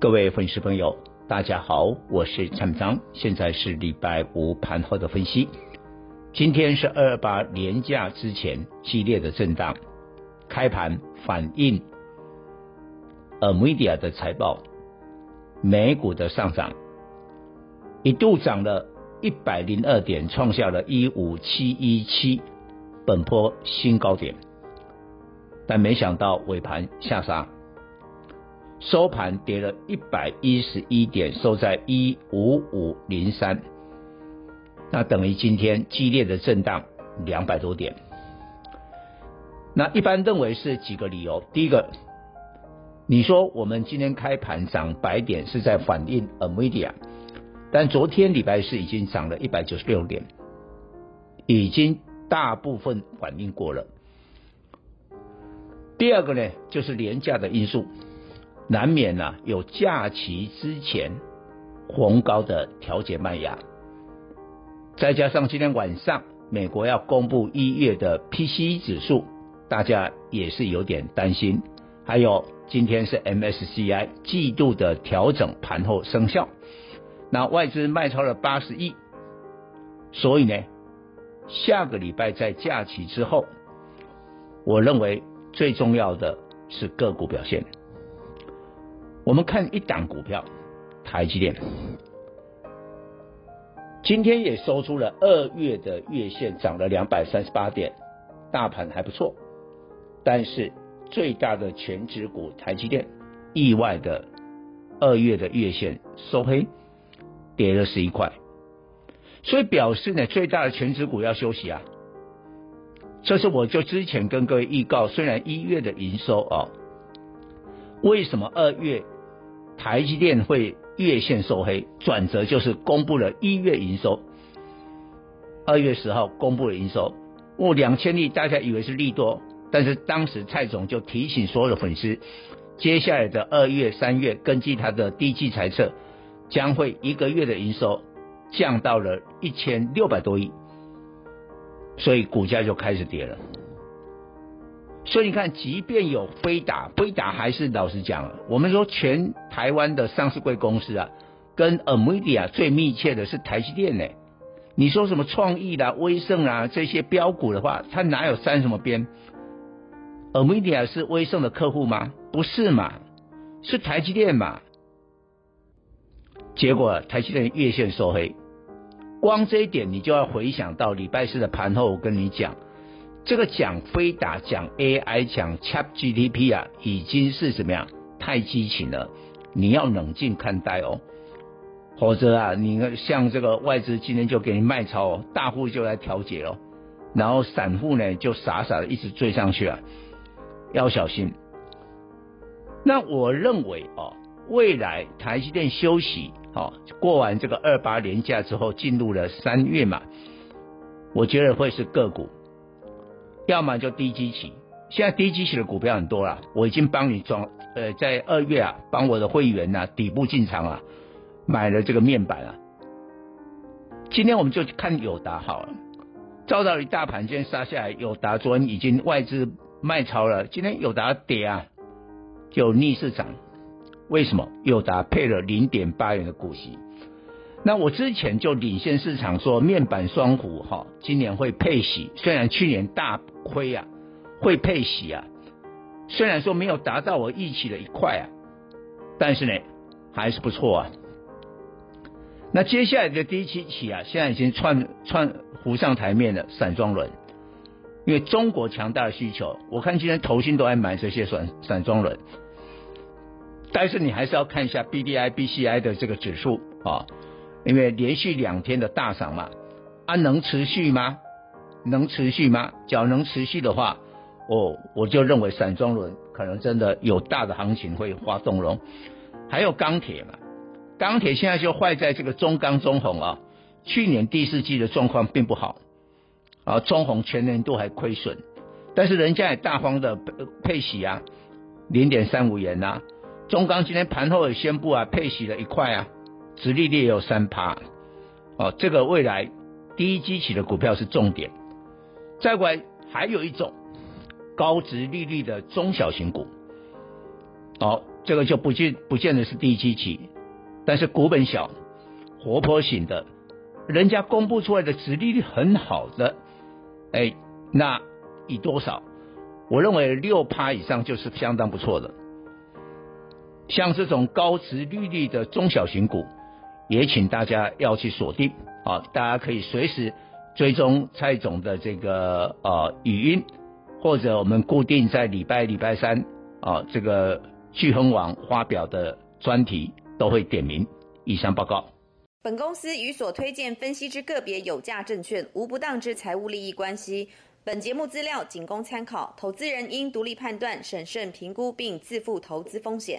各位粉丝朋友，大家好，我是蔡明彰，现在是礼拜五盘后的分析。今天是二八连假之前激烈的震荡，开盘反映，Amidia 的财报，美股的上涨一度涨了一百零二点，创下了一五七一七本波新高点，但没想到尾盘下杀。收盘跌了一百一十一点，收在一五五零三，那等于今天激烈的震荡两百多点。那一般认为是几个理由，第一个，你说我们今天开盘涨百点是在反映 NVIDIA，但昨天礼拜四已经涨了一百九十六点，已经大部分反映过了。第二个呢，就是廉价的因素。难免呐、啊，有假期之前红高的调节卖压，再加上今天晚上美国要公布一月的 PCE 指数，大家也是有点担心。还有今天是 MSCI 季度的调整盘后生效，那外资卖超了八十亿，所以呢，下个礼拜在假期之后，我认为最重要的是个股表现。我们看一档股票，台积电，今天也收出了二月的月线，涨了两百三十八点，大盘还不错，但是最大的权值股台积电意外的二月的月线收黑，跌了十一块，所以表示呢，最大的权值股要休息啊。这是我就之前跟各位预告，虽然一月的营收啊，为什么二月？台积电会月线收黑，转折就是公布了一月营收，二月十号公布了营收，哦，两千亿，大家以为是利多，但是当时蔡总就提醒所有的粉丝，接下来的二月、三月，根据他的第一季财测，将会一个月的营收降到了一千六百多亿，所以股价就开始跌了。所以你看，即便有飞达，飞达还是老实讲，我们说全台湾的上市贵公司啊，跟 NVIDIA 最密切的是台积电呢。你说什么创意啦、威盛啊这些标股的话，它哪有沾什么边？NVIDIA 是威盛的客户吗？不是嘛，是台积电嘛。结果台积电月线收黑，光这一点你就要回想到礼拜四的盘后，我跟你讲。这个讲飞达讲 AI 讲 ChatGPT 啊，已经是怎么样？太激情了，你要冷静看待哦。否则啊，你像这个外资今天就给你卖超哦，大户就来调节哦，然后散户呢就傻傻的一直追上去啊，要小心。那我认为哦，未来台积电休息哦，过完这个二八年假之后，进入了三月嘛，我觉得会是个股。要么就低基期，现在低基期的股票很多了，我已经帮你装，呃，在二月啊，帮我的会员呐、啊、底部进场啊，买了这个面板啊。今天我们就看友达好了，照道理大盘今天杀下来，友达昨天已经外资卖超了，今天友达跌啊，就逆势涨，为什么？友达配了零点八元的股息。那我之前就领先市场说面板双虎哈，今年会配息，虽然去年大亏啊，会配息啊，虽然说没有达到我预期的一块啊，但是呢还是不错啊。那接下来的第七期啊，现在已经窜窜浮上台面了，散装轮，因为中国强大的需求，我看今天投信都在买这些散散装轮，但是你还是要看一下 B D I B C I 的这个指数啊。因为连续两天的大涨嘛，啊，能持续吗？能持续吗？只要能持续的话，哦，我就认为散装轮可能真的有大的行情会发动容。还有钢铁嘛，钢铁现在就坏在这个中钢、中鸿啊，去年第四季的状况并不好啊，中鸿全年都还亏损，但是人家也大方的配息啊，零点三五元呐，中钢今天盘后也宣布啊，配息了一块啊，殖利率也有三趴，哦，这个未来第一基期的股票是重点，再过来还有一种高殖利率的中小型股，哦，这个就不见不见得是第一基期。但是股本小、活泼型的，人家公布出来的殖利率很好的，哎，那以多少？我认为六趴以上就是相当不错的。像这种高殖利率的中小型股，也请大家要去锁定啊！大家可以随时追踪蔡总的这个呃语音，或者我们固定在礼拜礼拜三啊这个聚亨网发表的专题。都会点名。以上报告。本公司与所推荐分析之个别有价证券无不当之财务利益关系。本节目资料仅供参考，投资人应独立判断、审慎评估并自负投资风险。